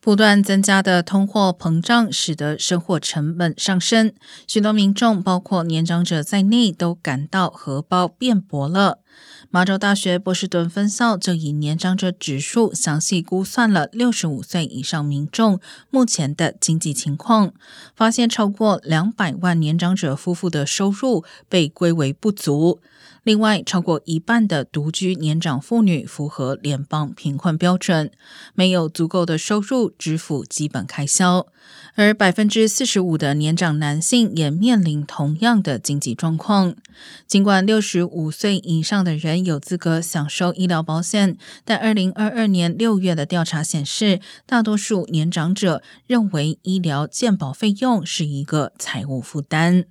不断增加的通货膨胀使得生活成本上升，许多民众，包括年长者在内，都感到荷包变薄了。马州大学波士顿分校就以年长者指数详细估算了六十五岁以上民众目前的经济情况，发现超过两百万年长者夫妇的收入被归为不足。另外，超过一半的独居年长妇女符合联邦贫困标准，没有足够的收入支付基本开销，而百分之四十五的年长男性也面临同样的经济状况。尽管六十五岁以上的人有资格享受医疗保险，但二零二二年六月的调查显示，大多数年长者认为医疗健保费用是一个财务负担。